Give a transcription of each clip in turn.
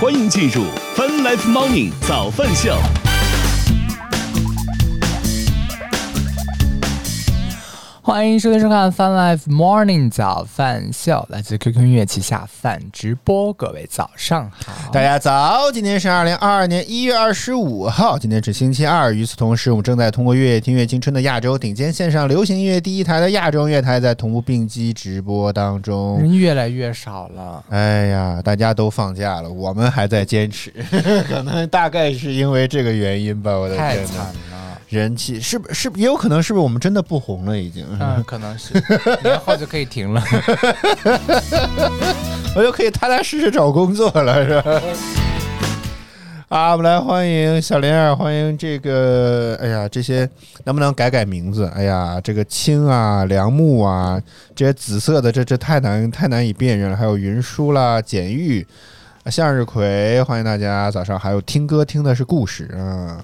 欢迎进入 Fun Life Morning 早饭秀。欢迎收听收看 Fun Life Morning 早饭秀，来自 QQ 音乐旗下饭直播，各位早上好。大家早，今天是二零二二年一月二十五号，今天是星期二。与此同时，我们正在通过月乐听乐青春的亚洲顶尖线上流行音乐第一台的亚洲音乐台，在同步并机直播当中。人越来越少了，哎呀，大家都放假了，我们还在坚持，可能大概是因为这个原因吧。我的天呐，太惨了。人气是不是也有可能是不是我们真的不红了已经？嗯，可能是 然后就可以停了。我就可以踏踏实实找工作了，是吧？啊，我们来欢迎小莲儿，欢迎这个，哎呀，这些能不能改改名字？哎呀，这个青啊、梁木啊，这些紫色的，这这太难太难以辨认了。还有云舒啦、简玉、啊向日葵，欢迎大家早上。还有听歌听的是故事啊。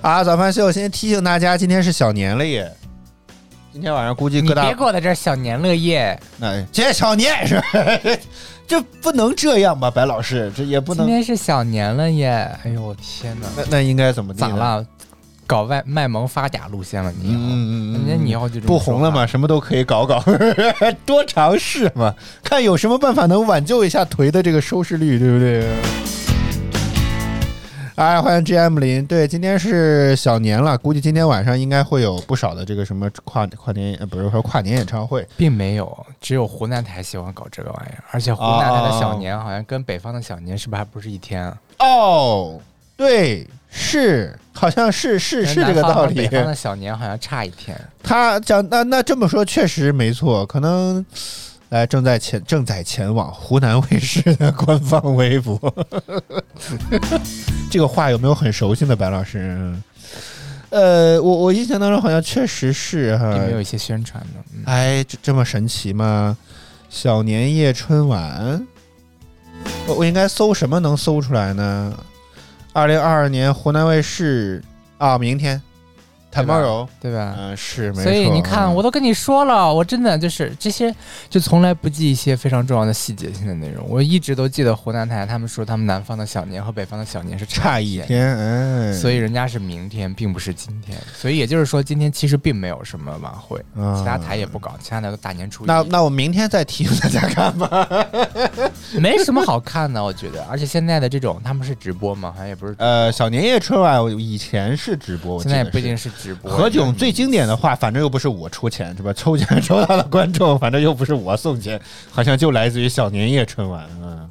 啊，早饭秀先提醒大家，今天是小年了耶。今天晚上估计各大别给我在这儿小年乐业，那今天小年是吧？这不能这样吧，白老师，这也不能。今天是小年了耶！哎呦我天哪，那那应该怎么？咋了？搞外卖萌发嗲路线了你以后？嗯嗯嗯那你以后就不红了嘛，什么都可以搞搞，多尝试嘛，看有什么办法能挽救一下颓的这个收视率，对不对？哎，欢迎 GM 林。对，今天是小年了，估计今天晚上应该会有不少的这个什么跨跨年，呃，不是说跨年演唱会。并没有，只有湖南台喜欢搞这个玩意儿，而且湖南台的小年好像跟北方的小年是不是还不是一天啊？哦，对，是，好像是是是这个道理。北方的小年好像差一天。他讲那那这么说确实没错，可能来正在前正在前往湖南卫视的官方微博。这个话有没有很熟悉的白老师？呃，我我印象当中好像确实是哈并。没有一些宣传的。嗯哎，这这么神奇吗？小年夜春晚，我我应该搜什么能搜出来呢？二零二二年湖南卫视啊，明天，tomorrow，对吧？嗯、是没错。所以你看，嗯我都跟你说了，我真的就是这些，就从来不记一些非常重要的细节性的内容。我一直都记得湖南台他们说他们南方的小年和北方的小年是差一一天，哎，所以人家是明天，并不是今天。所以也就是说，今天其实并没有什么晚会，嗯其他台也不搞，其他台都大年初一。那那我明天再提醒大家看吧。没什么好看的，我觉得。而且现在的这种他们是直播吗？好像也不是。呃，小年夜春晚我以前是直播，现在也不一定是直播。何炅最经典的话，反正又不是我出钱是吧？抽奖抽到了观众，反正又不是我送钱，好像就来自于小年夜春晚啊。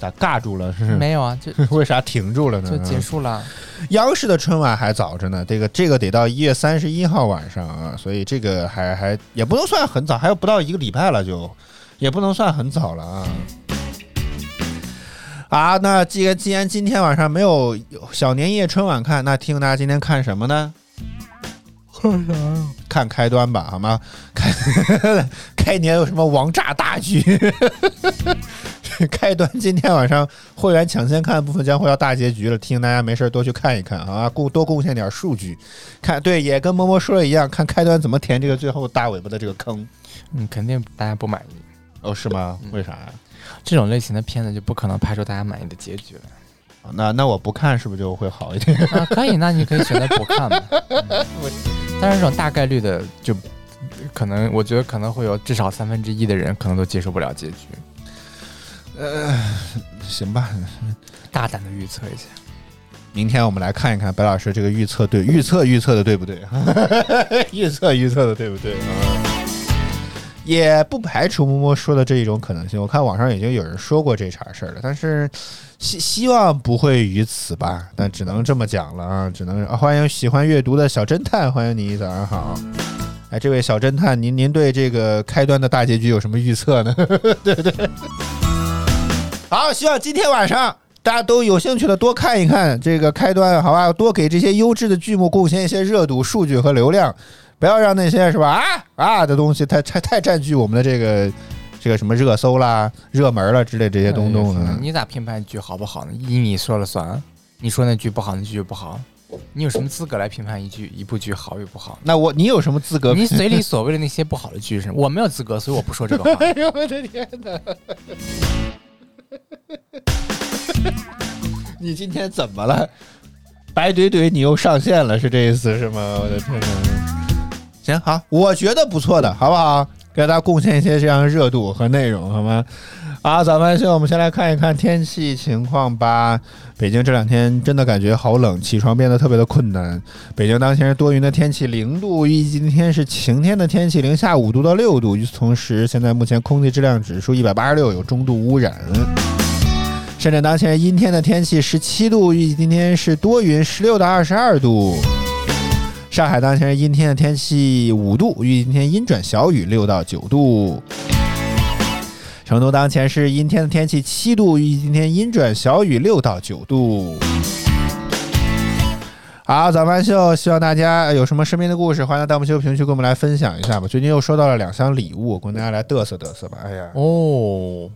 咋尬住了？是没有啊，就为啥停住了呢？就结束了。央视的春晚还早着呢，这个这个得到一月三十一号晚上啊，所以这个还还也不能算很早，还有不到一个礼拜了就，也不能算很早了啊。啊，那既然既然今天晚上没有小年夜春晚看，那提醒大家今天看什么呢？看啥呀？看开端吧，好吗？开 开年有什么王炸大剧？开端今天晚上会员抢先看的部分将会要大结局了，提醒大家没事多去看一看啊，贡多贡献点数据。看对，也跟默默说的一样，看开端怎么填这个最后大尾巴的这个坑。嗯，肯定大家不满意。哦，是吗？为啥呀？这种类型的片子就不可能拍出大家满意的结局来。哦那那我不看是不是就会好一点？啊，可以，那你可以选择不看嘛。嗯但是这种大概率的，就可能我觉得可能会有至少三分之一的人可能都接受不了结局。呃行吧，大胆的预测一下，明天我们来看一看白老师这个预测对预测预测的对不对？预测预测的对不对啊？也不排除摸摸说的这一种可能性。我看网上已经有人说过这茬事儿了，但是希希望不会于此吧，但只能这么讲了啊，只能、欢迎喜欢阅读的小侦探，欢迎你，早上好。哎，这位小侦探，您您对这个开端的大结局有什么预测呢？对不对？好，希望今天晚上大家都有兴趣的多看一看这个开端，好吧？多给这些优质的剧目贡献一些热度、数据和流量，不要让那些是吧啊啊的东西太太太占据我们的这个这个什么热搜啦、热门了之类这些东东啊。你咋评判剧好不好呢？依你说了算啊？你说那句不好，那句就不好。你有什么资格来评判一句一部剧好与不好？那我你有什么资格？你嘴里所谓的那些不好的剧是，我没有资格，所以我不说这个话。哎 呦我的天哪！你今天怎么了？白怼怼，你又上线了，是这意思是吗？我的天哪！行好，我觉得不错的，好不好？给大家贡献一些这样的热度和内容，好吗？啊，早饭秀，我们先来看一看天气情况吧。北京这两天真的感觉好冷，起床变得特别的困难。北京当前是多云的天气，零度，预计今天是晴天的天气，零下五度到六度。与此同时，现在目前空气质量指数一百八十六，有中度污染。深圳当前阴天的天气，十七度，预计今天是多云，十六到二十二度。上海当前是阴天的天气，五度，预计今天阴转小雨，六到九度。成都当前是阴天的天气，七度，预计今天阴转小雨，六到九度。好，早饭秀，希望大家有什么身边的故事，欢迎在弹幕区评论区跟我们来分享一下吧。最近又收到了两箱礼物，跟大家来嘚瑟嘚瑟吧。哎呀，哦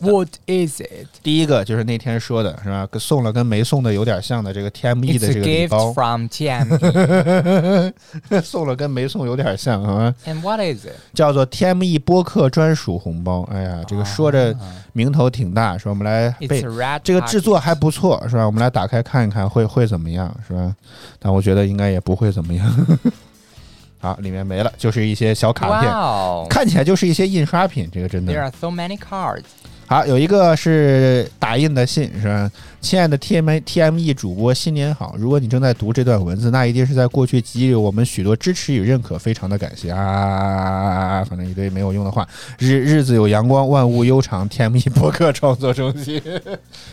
，What is it？第一个就是那天说的是吧？跟送了跟没送的有点像的这个 TME 的 It's 这 a 个礼 gift 包，from TME。送了跟没送有点像啊，And what is it？叫做 TME 播客专属红包。哎呀，这个说着名头挺大，说我们来背 It's a red。这个制作还不错，是吧？我们来打开看一看会会怎么样，是吧？但我觉得应该也不会怎么样。好，里面没了，就是一些小卡片，Wow。看起来就是一些印刷品。这个真 There 的 are so many cards。好，有一个是打印的信，是吧？亲爱的 TM TME 主播，新年好！如果你正在读这段文字，那一定是在过去给予我们许多支持与认可，非常的感谢啊！反正一堆没有用的话。日日子有阳光，万物悠长。TME 博客创作中心，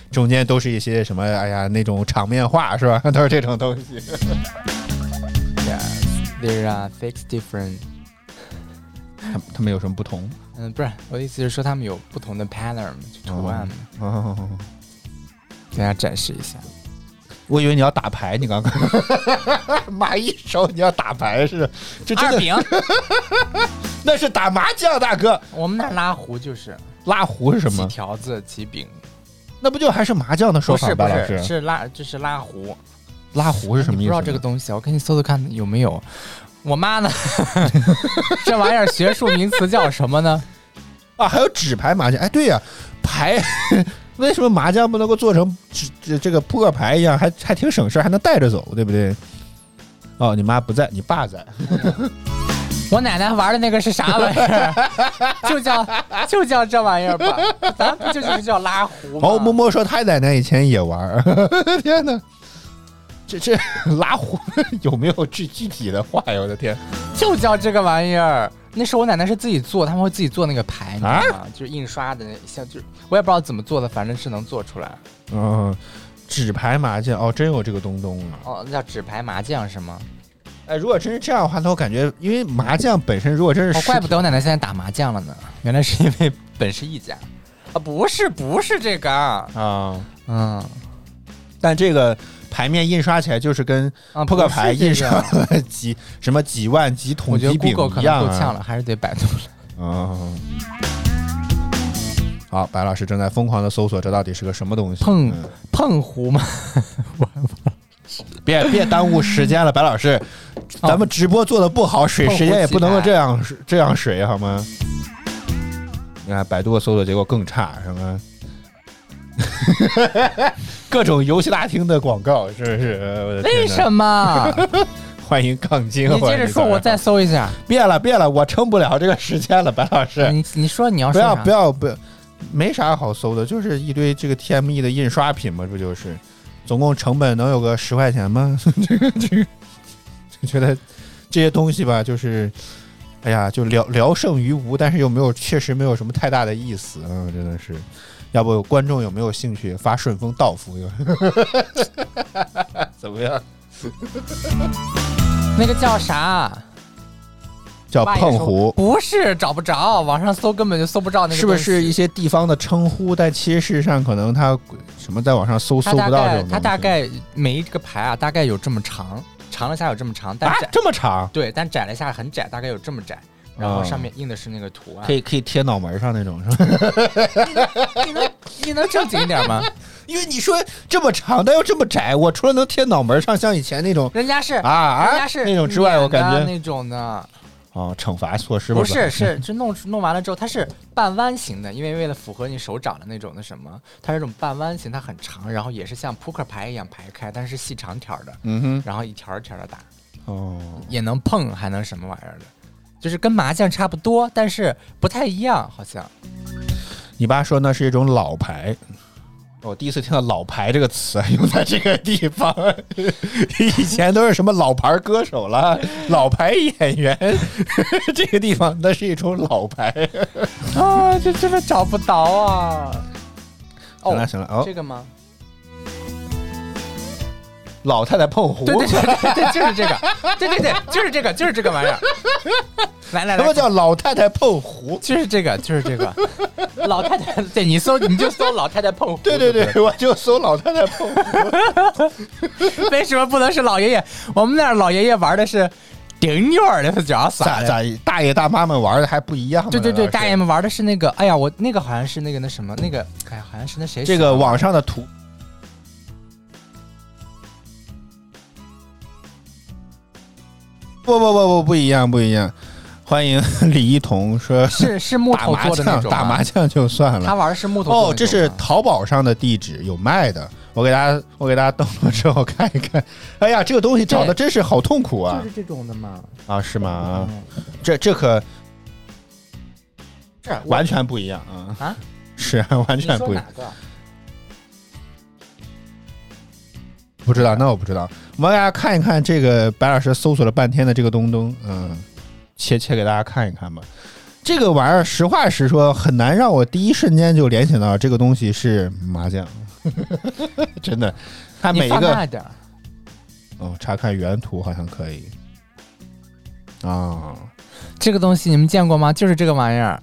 中间都是一些什么？哎呀，那种场面话是吧？都是这种东西。Yes。There are six different。他他们有什么不同？嗯，不是，我的意思是说他们有不同的 pattern 就图案嘛，哦，给大家展示一下。我以为你要打牌，你刚刚 马一手你要打牌是吧？这真的 那是打麻将，大哥。我们那儿拉胡就是拉胡是什起么？条子起饼，那不就还是麻将的说法吧，不是不？是是拉就是拉胡。拉胡是什么意思？不知道这个东西，我给你搜搜看有没有。我妈呢？这玩意儿学术名词叫什么呢？啊，还有纸牌麻将。哎，对呀、牌 为什么麻将不能够做成纸这这个扑克牌一样，还还挺省事儿，还能带着走，对不对？哦，你妈不在，你爸在。我奶奶玩的那个是啥玩意儿？就叫就叫这玩意儿吧，咱不就就是叫拉胡吗？哦，摸摸说他奶奶以前也玩儿。天哪！这这拉胡有没有具具体的话呀？我的天！就叫这个玩意儿。那时候我奶奶是自己做，他们会自己做那个牌，你知道啊吗？就是印刷的，像就是我也不知道怎么做的，反正是能做出来。嗯，纸牌麻将哦，真有这个东东啊！哦，那叫纸牌麻将是吗？哎，如果真是这样的话，那我感觉，因为麻将本身如果真是哦，怪不得我奶奶现在打麻将了呢，原来是因为本是一家。啊，不是，不是这个啊，啊，嗯，但这个牌面印刷起来就是跟啊扑克牌印上了几 什么几万几桶几饼一样啊能够呛了，还是得百度了。嗯，好，白老师正在疯狂的搜索，这到底是个什么东西？碰嗯碰胡吗？别别耽误时间了，白老师，哦咱们直播做的不好，水时间也不能够这样这样水好吗？你看百度的搜索结果更差，什么 各种游戏大厅的广告，是不是？为什么？欢迎杠精，你接着说，我再搜一下。别了别了，我撑不了这个时间了，白老师，你你说你要不要不要不要，没啥好搜的，就是一堆这个 TME 的印刷品嘛，不就是？总共成本能有个十块钱吗？这个这个，就觉得这些东西吧，就是，哎呀，就聊聊胜于无，但是又没有，确实没有什么太大的意思啊、真的是。要不观众有没有兴趣发顺丰到付？怎么样？那个叫啥？叫爸也说碰胡，不是找不着，网上搜根本就搜不着那个。是不是一？些地方的称呼？但其实事实上，可能他什么在网上搜搜不到这种东西。它大概每一个牌啊，大概有这么长，长了下有这么长，但啊窄、这么长，对，但窄了下很窄，大概有这么窄。然后上面印的是那个图案。可以可以贴脑门上那种是吧？你能你能正经一点吗？因为你说这么长，但又这么窄，我除了能贴脑门上，像以前那种人家是啊啊人家是那种之外，我感觉那种的，哦，惩罚措施吧不是是 就弄弄完了之后，它是半弯形的，因为为了符合你手掌的那种那什么，它是这种半弯形，它很长，然后也是像扑克牌一样排开，但是细长条的，嗯哼，然后一条一条的打，哦，也能碰，还能什么玩意儿的，就是跟麻将差不多，但是不太一样，好像。你爸说那是一种老牌。我第一次听到“老牌”这个词用在这个地方，以前都是什么老牌歌手了、老牌演员，这个地方那是一种老牌。啊，这真的找不到啊！行了行了，哦，这个吗？老太太碰壶，对对对对对，就是这个，对对对，就是这个，就是这个玩意儿。来来来，什么叫老太太碰壶？就是这个，就是这个。老太太，对你搜你就搜老太太碰壶。对对对，我就搜老太太碰壶。为什么不能是老爷爷？我们那儿老爷爷玩的是顶女儿的，是叫啥咋咋？大爷大妈们玩的还不一样吗？对对对，大爷们玩的是那个，哎呀，我那个好像是那个那什么那个，哎呀，好像是那谁这个网上的图。不不不不不一样不一样，欢迎李一桐说是是 木头打麻将做的那种吗打麻将就算了他玩的是木头哦，这是淘宝上的地址有卖的，我给大家我给大家登录之后看一看。哎呀，这个东西找的真是好痛苦啊就是！这种的嘛。啊，是吗？啊，嗯这这可这完全不一样啊！啊，是完全不一样。不知道，那我不知道。我们给大家看一看这个白老师搜索了半天的这个东东，嗯，切切给大家看一看吧。这个玩意儿，实话实说，很难让我第一瞬间就联想到这个东西是麻将，真的。它每一个。哦，查看原图好像可以啊，这个东西你们见过吗？就是这个玩意儿。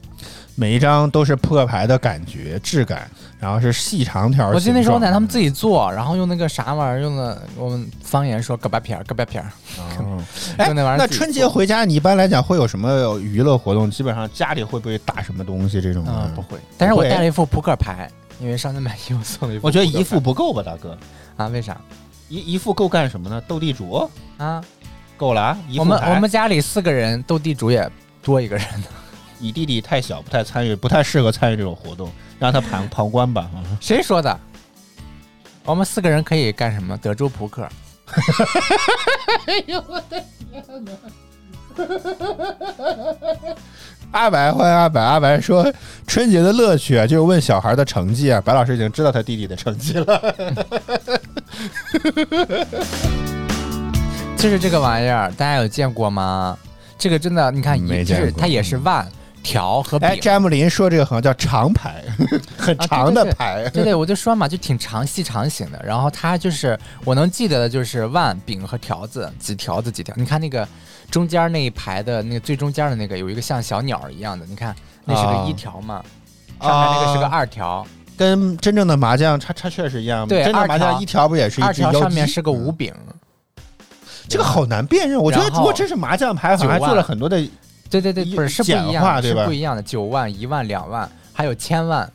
每一张都是扑克牌的感觉、质感，然后是细长条。我记得那时候我奶他们自己，做，然后用那个啥玩意儿，用的我们方言说“嘎巴片儿”，胳巴片儿。哦哎，用那玩意儿那春节回家，你一般来讲会有什么娱乐活动？基本上家里会不会打什么东西这种的？嗯，不会。但是我带了一副扑克牌，因为上次买衣服送了一副。我觉得一副不够吧，大哥，啊？为啥一一副够干什么呢？斗地主啊？够了啊！一副我们我们家里四个人斗地主也多一个人呢。你弟弟太小，不太参与，不太适合参与这种活动，让他旁 旁观吧。啊谁说的？我们四个人可以干什么？德州扑克。阿白，欢迎阿白。阿白说，春节的乐趣啊，就是问小孩的成绩啊。白老师已经知道他弟弟的成绩了。就是这个玩意儿，大家有见过吗？这个真的，你看，没也就是它也是腕、条和柄哎，。詹姆林说这个好像叫长牌，很 啊长的牌。对对，我就说嘛，就挺长细长型的。然后它就是我能记得的，就是腕、饼和条子，几条子几条。你看那个中间那一排的那个最中间的那个，有一个像小鸟一样的，你看那是啊个一条嘛，上面那个是个二条，跟真正的麻将差差确实一样。对麻将一条不也是一条上面是个嗯五饼。这个好难辨认。我觉得如果真是麻将牌，好像做了很多的。对对对，不是是不一样的，化对吧是不一样的。九万、一万、两万，还有千万。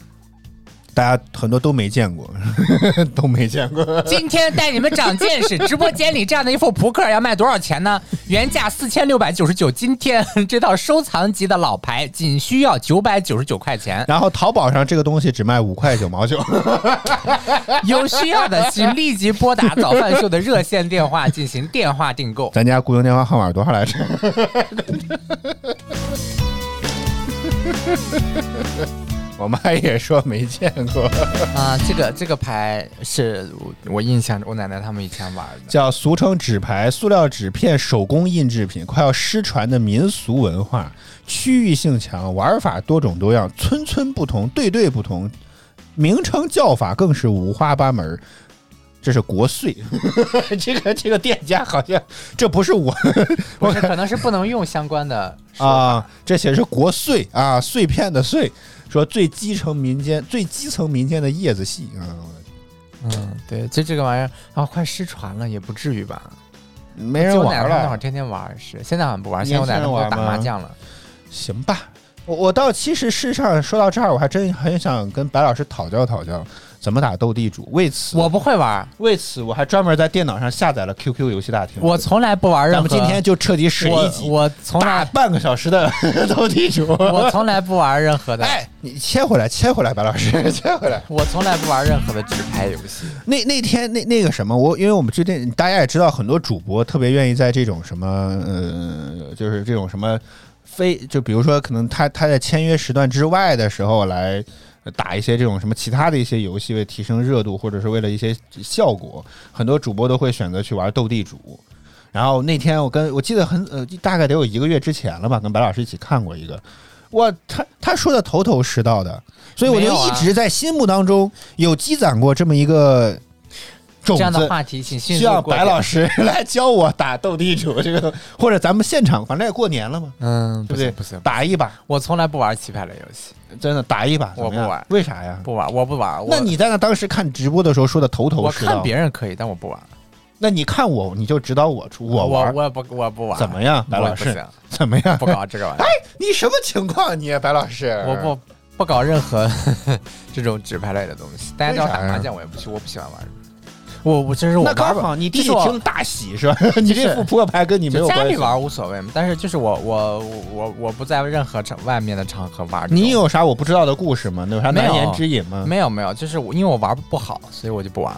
大家很多都没见过，都没见过。今天带你们长见识，直播间里这样的一副扑克要卖多少钱呢？原价四千六百九十九，今天 这套收藏级的老牌仅需要九百九十九块钱。然后淘宝上这个东西只卖五块九毛九，有需要的请立即拨打早饭秀的热线电话进行电话订购。咱家固定电话号码多少来着？我妈也说没见过，啊，这个这个牌是我我印象，我奶奶他们以前玩的。叫俗称纸牌、塑料纸片手工印制品，快要失传的民俗文化，区域性强，玩法多种多样，村村不同，队队不同，名称叫法更是五花八门。这是国粹，这个这个店家好像这不是我不是，可能是不能用相关的啊，这写的是国粹啊，碎片的碎，说最基层民间最基层民间的叶子戏啊，嗯，对，就这个玩意儿啊，快失传了，也不至于吧？没人玩了，奶那会儿天天玩，是现在好像不玩，现在我奶奶年轻人都打麻将了。行吧。我我倒其实事实上说到这儿，我还真很想跟白老师讨教讨教。怎么打斗地主。为此，我不会玩，为此我还专门在电脑上下载了 QQ 游戏大厅。我从来不玩任何。咱们今天就彻底使一集，我从来半个小时的斗地主，我从来不玩任何的。哎，你切回来，切回来，白老师，切回来。我从来不玩任何的纸牌游戏。那那天那那个什么，我因为我们最近大家也知道，很多主播特别愿意在这种什么呃，就是这种什么非，就比如说可能他他在签约时段之外的时候来。打一些这种什么其他的一些游戏，为提升热度，或者是为了一些效果，很多主播都会选择去玩斗地主。然后那天我跟我记得很呃，大概得有一个月之前了吧，跟白老师一起看过一个，哇，他他说的头头是道的，所以我就一直在心目当中有积攒过这么一个。这样的话题，请需要白老师来教我打斗地主这个，或者咱们现场，反正也过年了嘛，嗯，对不对？不行，打一把。我从来不玩棋牌类游戏，真的打一把，我不玩。为啥呀？不玩，我不玩。那你在那当时看直播的时候说的头头是道，我看别人可以，但我不玩。那你看我，你就指导我出我玩，我不我不玩。怎么样，白老师？怎么样？不搞这个玩意儿。哎，你什么情况？你白老师？我不不搞任何 这种纸牌类的东西。大家叫我打麻将，我也不去，我不喜欢玩。我我其实我那刚好，你弟弟听大喜是吧？你这副扑克牌跟你没有关系。家里玩无所谓嘛，但是就是我我我我不在任何场外面的场合玩。你有啥我不知道的故事吗？有啥难言之隐吗？没有没有，就是因为我玩不好，所以我就不玩。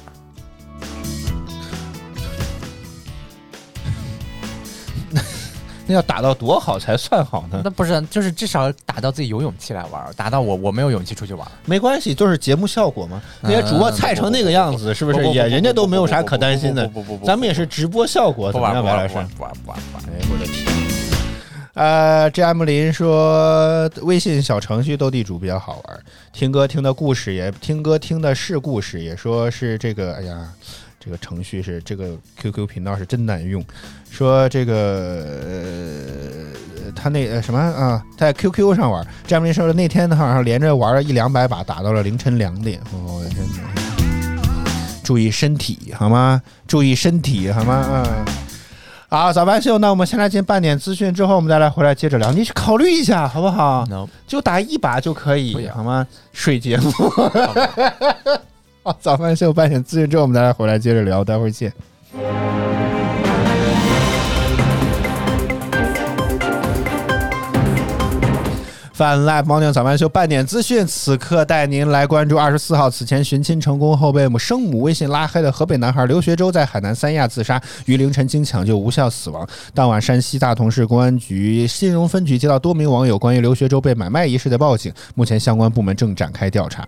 要打到多好才算好呢？那不是，就是至少打到自己有勇气来玩，打到我我没有勇气出去玩，没关系，就是节目效果嘛。那些主播菜成那个样子，是不是也人家都没有啥可担心的？不不不，咱们也是直播效果，不玩白老师，不玩不玩不玩。哎，我的天！呃，J M 林说微信小程序斗地主比较好玩，听歌听的故事也听歌听的是故事，也说是这个，哎呀。这个程序是这个 QQ 频道是真难用，说这个呃他那呃什么啊，在 QQ 上玩，詹姆林说的那天好像连着玩了一两百把，打到了凌晨两点。我的天哪！注意身体好吗？注意身体好吗？啊！好，早班秀，那我们先来进半点资讯，之后我们再来回来接着聊。你去考虑一下好不好？就打一把就可以好吗？睡节目。好，早饭秀半点资讯之后，我们再来回来接着聊，待会儿见。泛 Live Morning 早饭秀半点资讯，此刻带您来关注二十四号此前寻亲成功后被母生母微信拉黑的河北男孩刘学周，在海南三亚自杀，于凌晨经抢救无效死亡。当晚，山西大同市公安局新荣分局接到多名网友关于刘学周被买卖一事的报警，目前相关部门正展开调查。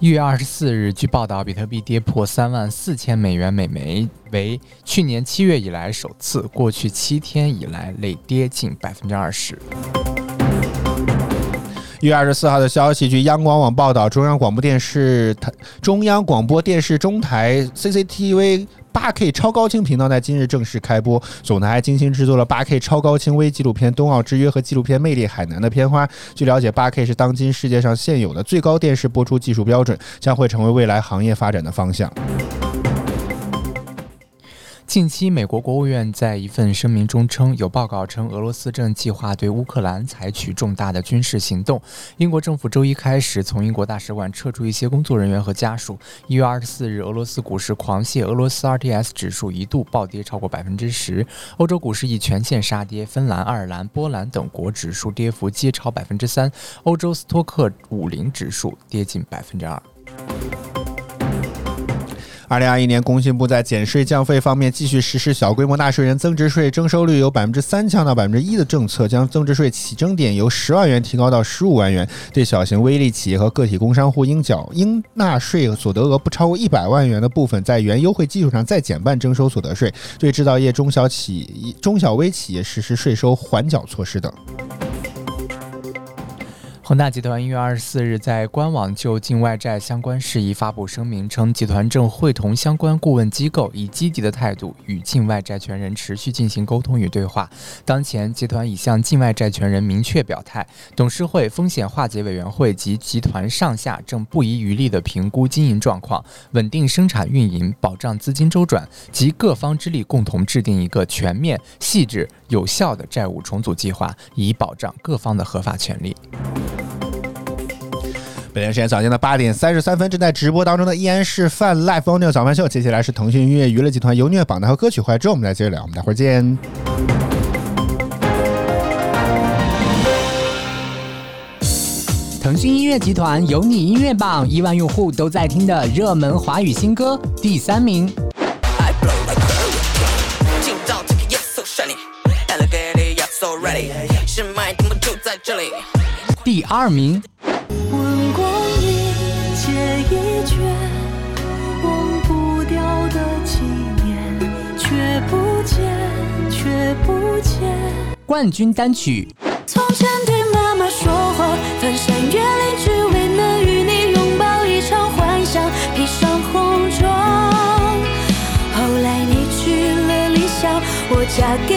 一月二十四日，据报道，比特币跌破三万四千美元每枚，为去年七月以来首次。过去七天以来，累跌近百分之二十。一月二十四号的消息，据央广网报道，中央广播电视台、中央广播电视中台 CCTV。八 K 超高清频道在今日正式开播，总台精心制作了八 K 超高清微纪录片《冬奥之约》和纪录片《魅力海南》的片花。据了解，八 K 是当今世界上现有的最高电视播出技术标准，将会成为未来行业发展的方向。近期，美国国务院在一份声明中称，有报告称俄罗斯正计划对乌克兰采取重大的军事行动。英国政府周一开始从英国大使馆撤出一些工作人员和家属。一月二十四日，俄罗斯股市狂泻，俄罗斯 RTS 指数一度暴跌超过百分之十。欧洲股市亦全线杀跌，芬兰、爱尔兰、波兰等国指数跌幅皆超百分之三。欧洲斯托克五零指数跌近百分之二。二零二一年，工信部在减税降费方面继续实施小规模纳税人增值税征收率由百分之三降到百分之一的政策，将增值税起征点由十万元提高到十五万元。对小型微利企业和个体工商户应缴应纳税所得额不超过一百万元的部分，在原优惠基础上再减半征收所得税。对制造业中小企中小微企业实施税收缓缴措施等。恒大集团一月二十四日在官网就境外债相关事宜发布声明，称集团正会同相关顾问机构，以积极的态度与境外债权人持续进行沟通与对话。当前，集团已向境外债权人明确表态，董事会、风险化解委员会及集团上下正不遗余力地评估经营状况，稳定生产运营，保障资金周转，及各方之力共同制定一个全面、细致、有效的债务重组计划，以保障各方的合法权利。北京时间早间的八点三十三分，正在直播当中的依然是泛 Live Only 早饭秀。接下来是腾讯音乐娱乐集团由虐榜单和歌曲怀之后，我们来接着聊。我们待会儿见。腾讯音乐集团有你音乐榜亿万用户都在听的热门华语新歌第三名。第二名，问光阴借一卷，忘不掉的纪念，却不见，却不见。冠军单曲从前对妈妈说谎，翻山越岭只为能与你拥抱一场幻想，披上红妆。后来你去了理想，我嫁给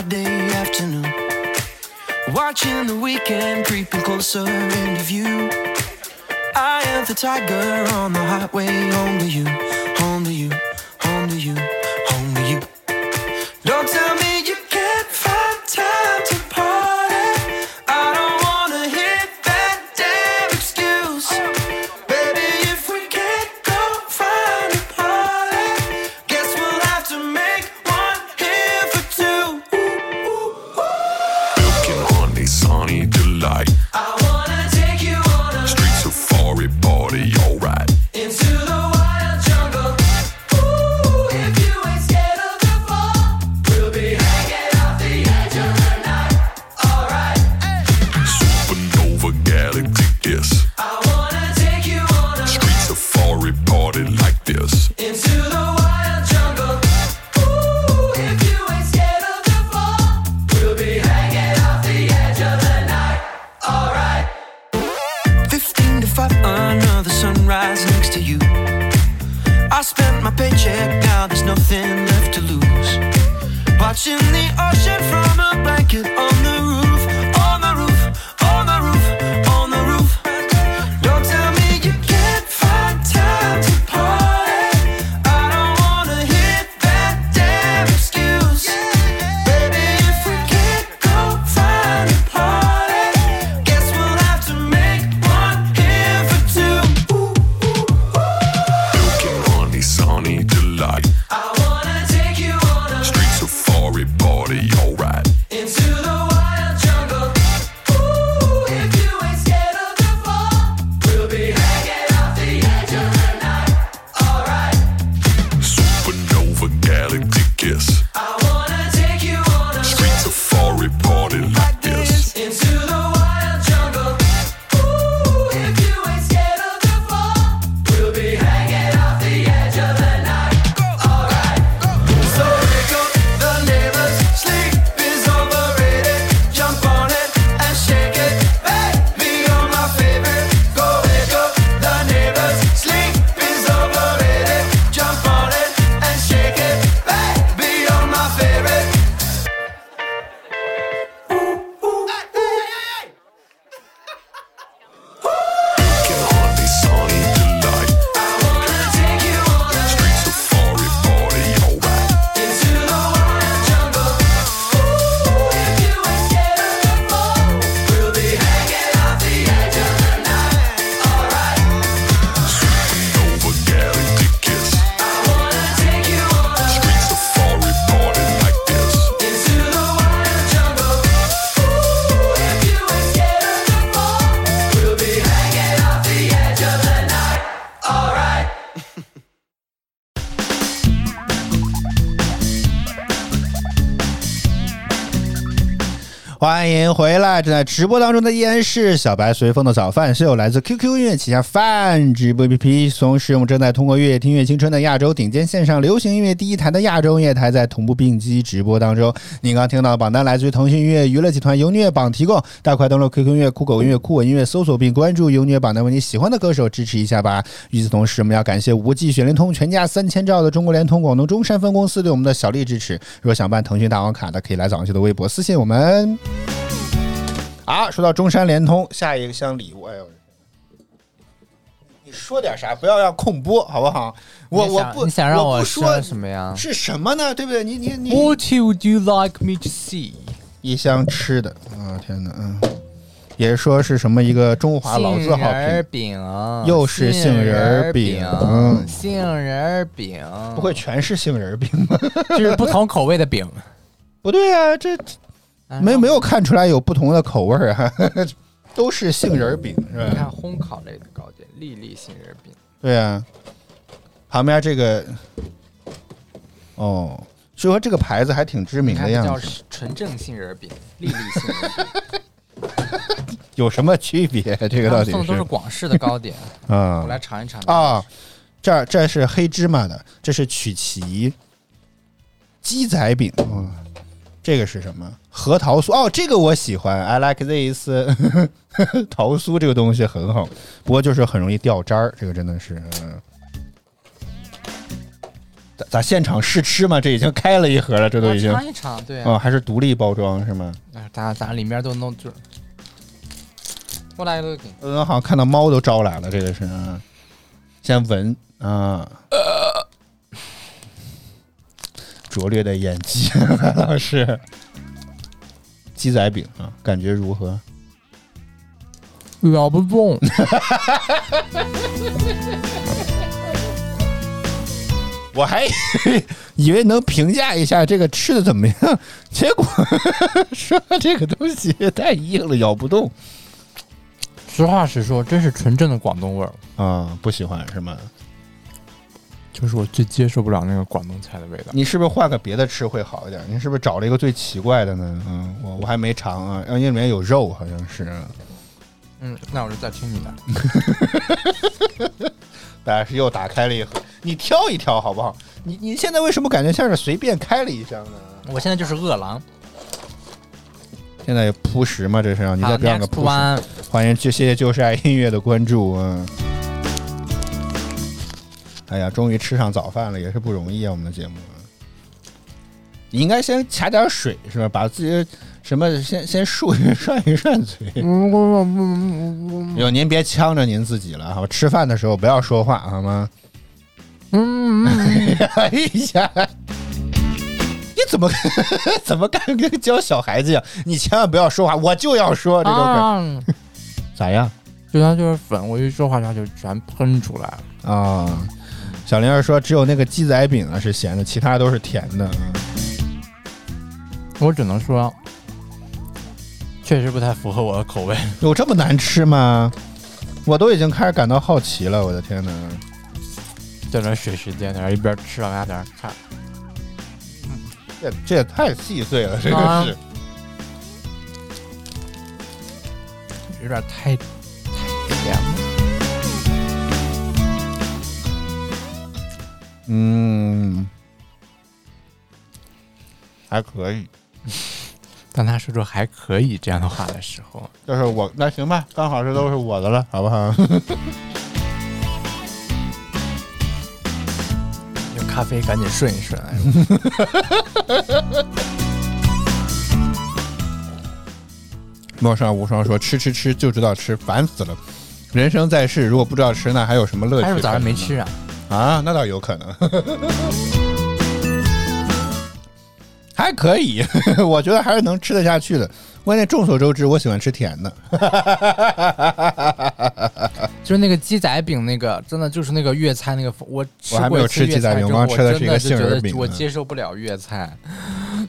Friday afternoon. Watching the weekend creeping closer into view. I am the tiger on the highway to you, 欢迎回来！正在直播当中的依然是小白随风的早饭秀，来自 QQ 音乐旗下饭直播 APP，同时我们正在通过乐听乐青春的亚洲顶尖线上流行音乐第一台的亚洲音乐台，在同步并机直播当中。您刚听到榜单来自于腾讯音乐娱乐集团由虐榜提供，大快登录 QQ 音乐、酷狗音乐、酷我音乐搜索并关注由虐榜单，为你喜欢的歌手支持一下吧。与此同时，我们要感谢无际雪联通全价三千兆的中国联通广东中山分公司对我们的小力支持。如果想办腾讯大王卡的，可以来早上秀的微博私信我们。好，说到中山联通，下一个箱礼物，哎呦，你说点啥？不要让空播，好不好？我我不你想让我说说什么呀是什么呢？对不对？你你你 What would you like me to see？一箱吃的，啊、天哪，嗯，也是说是什么一个中华老字号饼，又是杏仁饼嗯杏仁饼，不会全是杏仁饼吧？就是不同口味的饼。不对啊，这哎没没有看出来有不同的口味儿啊，都是杏仁儿饼是吧你看？烘烤类的糕点，粒粒杏仁儿饼。对啊，旁边这个，哦，说这个牌子还挺知名的样子，纯正杏仁儿饼，粒粒杏仁。有什么区别？这个到底送的都是广式的糕点，啊我来尝一尝。啊，这儿这是黑芝麻的，这是曲奇鸡仔饼，嗯，这个是什么？核桃酥哦，这个我喜欢，I like this 桃酥这个东西很好，不过就是很容易掉渣儿，这个真的是，嗯。咋咋现场试吃嘛？这已经开了一盒了，这都已经尝一尝，对啊、还是独立包装是吗？啊，咱咱里面都弄就，过来都给。嗯，好像看到猫都招来了，这个是，嗯先闻啊，拙劣的演技，白老师，鸡仔饼啊，感觉如何？咬不动，我还以为能评价一下这个吃的怎么样，结果 说这个东西太硬了，咬不动。实话实说，真是纯正的广东味儿，啊，不喜欢是吗？就是我最接受不了那个广东菜的味道。你是不是换个别的吃会好一点？你是不是找了一个最奇怪的呢？嗯，我我还没尝啊，因为里面有肉，好像是。嗯，那我就再听你的。大家是又打开了一盒，你挑一挑好不好？你你现在为什么感觉像是随便开了一箱呢？我现在就是饿狼。现在有扑食吗？这是让你再好表演个扑食。欢迎，就谢谢就是爱音乐的关注啊！哎呀，终于吃上早饭了，也是不容易啊，我们的节目啊。你应该先卡点水是吧？把自己什么先先漱一涮一涮嘴。哟，您别呛着您自己了，好吧？吃饭的时候不要说话好吗？嗯，哎呀，你怎么 怎么干跟教小孩子一样？你千万不要说话，我就要说这种感觉、啊，咋样就它就是粉，我一说话它就全喷出来了。啊？小玲儿说，只有那个鸡仔饼啊是咸的，其他都是甜的。嗯我只能说，确实不太符合我的口味。有这么难吃吗？我都已经开始感到好奇了，我的天哪！在那水时间，在那一边吃往下在那看。这这也太细碎了，这个啊是。有点太太甜了。嗯，还可以。当他说出还可以这样的话的时候，就是我那行吧，刚好这都是我的了，好不好？有咖啡赶紧顺一顺。陌上无双说：“吃吃吃就知道吃，烦死了！人生在世，如果不知道吃，那还有什么乐趣？他是不是早上没吃啊？啊？那倒有可能，还可以，我觉得还是能吃得下去的。关键众所周知，我喜欢吃甜的。就是那个鸡仔饼，那个真的就是那个粤菜那个，我吃我还没有吃鸡仔饼我刚吃的是一个杏仁饼我接受不了粤菜，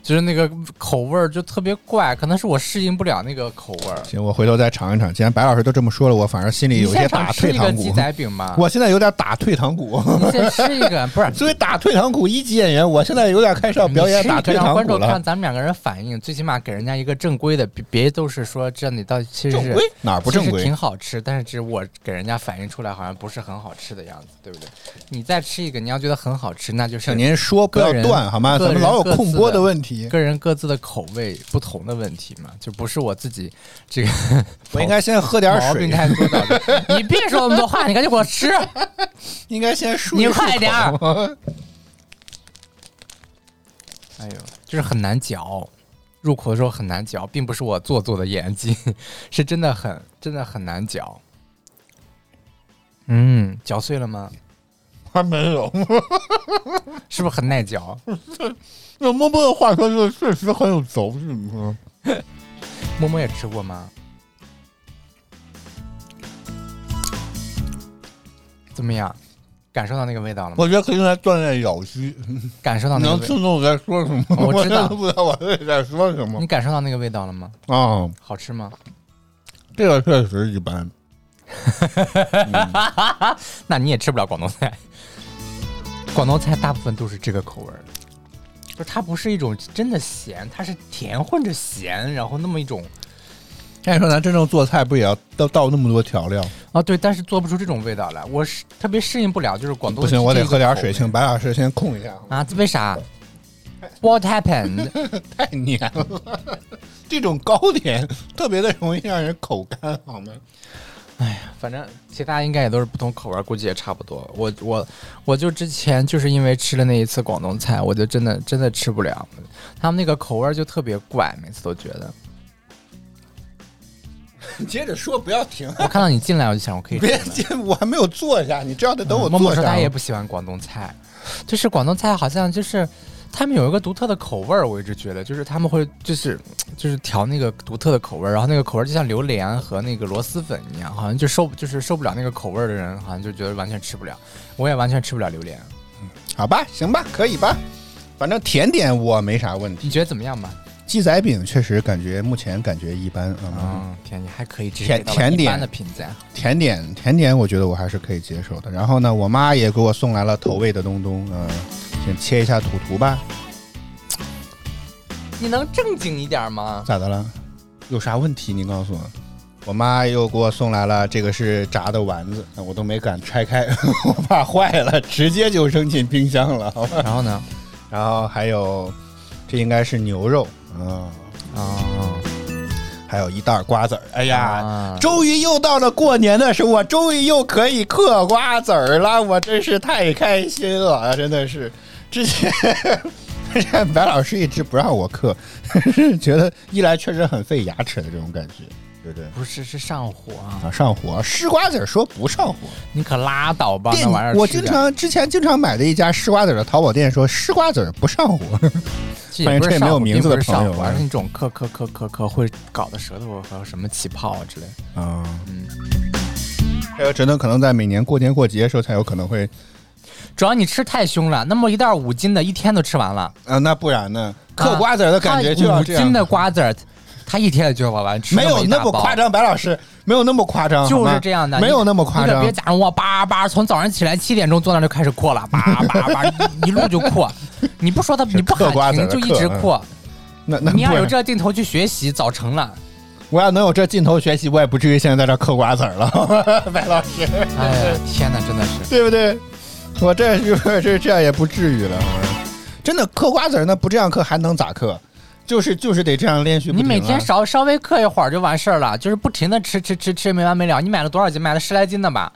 就是那个口味儿就特别怪，可能是我适应不了那个口味儿。行，我回头再尝一尝。既然白老师都这么说了，我反而心里有一些打退堂鼓。仔饼吗，我现在有点打退堂鼓。你先吃一个，不是作为打退堂鼓一级演员，我现在有点开始要表演打退让观众看堂鼓了。咱们两个人反应，最起码给人家一个正规的，别别都是说这你到底其实是正规哪儿不正规其实挺好吃，但是只是我给人家反映出来好像不是很好吃的样子，对不对？你再吃一个，你要觉得很好吃，那就是请您说不要断好吗？咱们老有各自控播的问题。个人各自的口味不同的问题嘛，就不是我自己这个 我应该先喝点水毛病，太多导致。你别说那么多话，你赶紧给我吃，应该先漱你快点儿哎呦，就是很难嚼，入口的时候很难嚼，并不是我做作的演技，是真的很真的很难嚼。嗯，嚼碎了吗？还没有。是不是很耐嚼？那摸摸的话说，就确实很有嚼劲。嗯默默也吃过吗？怎么样？感受到那个味道了吗？我觉得可以用来锻炼咬肌。感受到那个味，能听懂我在说什么？我知道 真的不知道我在说什么你感受到那个味道了吗？啊。好吃吗？这个确实一般。那你也吃不了广东菜。广东菜大部分都是这个口味儿的，就是它不是一种真的咸，它是甜混着咸，然后那么一种按说咱真正做菜不也要倒倒那么多调料？啊，对，但是做不出这种味道来，我是特别适应不了，就是广东不行，我得喝点水，请白老师先控一下。啊，这为啥？What happened？太黏了，这种糕点特别的容易让人口干，好吗？反正其他应该也都是不同口味，估计也差不多。我我我就之前就是因为吃了那一次广东菜，我就真的真的吃不了，他们那个口味就特别怪，每次都觉得。你 接着说，不要停。我看到你进来，我就想我可以别进。我还没有坐下，你这样得等我默默说坐下。他也不喜欢广东菜，就是广东菜好像就是他们有一个独特的口味儿，我一直觉得就是他们会就是就是调那个独特的口味儿，然后那个口味儿就像榴莲和那个螺蛳粉一样，好像就受就是受不了那个口味儿的人，好像就觉得完全吃不了。我也完全吃不了榴莲，好吧，行吧，可以吧。反正甜点我没啥问题，你觉得怎么样吧？鸡仔饼确实感觉目前感觉一般啊。嗯，甜，你还可以，甜甜点的评价。甜点甜点，我觉得我还是可以接受的。然后呢，我妈也给我送来了投喂的东东，嗯、先切一下土图吧。你能正经一点吗？咋的了？有啥问题？你告诉我。我妈又给我送来了，这个是炸的丸子，我都没敢拆开，我怕坏了，直接就扔进冰箱了，好吧？然后呢？然后还有，这应该是牛肉啊，啊、还有一袋瓜子儿。哎呀，啊终于又到了过年的时候，我终于又可以嗑瓜子儿了，我真是太开心了，真的是。之前之前 白老师一直不让我嗑，觉得一来确实很费牙齿的这种感觉，对对？不是，是上火啊！啊，上火，湿瓜子儿说不上火。你可拉倒吧，那玩意儿我经常之前经常买的一家湿瓜子儿的淘宝店说湿瓜子儿不上火，这 发现这也没有名字的朋友并不是上火而是那种咳咳咳咳咳会搞得舌头和什么起泡啊之类。啊，嗯，还有只能可能在每年过年过节的时候才有可能会主要你吃太凶了，那么一袋五斤的，一天都吃完了。啊，那不然呢？嗑瓜子儿的感觉就它要这样五斤的瓜子儿，他一天也就要完吃没有那么夸张，白老师没有那么夸张，就是这样的，没有那么夸张别。假装我叭叭从早上起来七点钟坐那就开始扩了，叭叭叭一 一路就扩，你不说他你不喊停就一直扩，那那你要有这劲头去学习，早成了。我要能有这劲头学习，我也不至于现在在这嗑瓜子儿了，白老师，哎呀，天哪，真的是。对不对？我这就是 这这样也不至于了，真的嗑瓜子儿那不这样嗑还能咋嗑？就是就是得这样连续你。每天稍稍微嗑一会儿就完事儿了，就是不停的吃吃吃吃没完没了。你买了多少斤？买了十来斤的吧？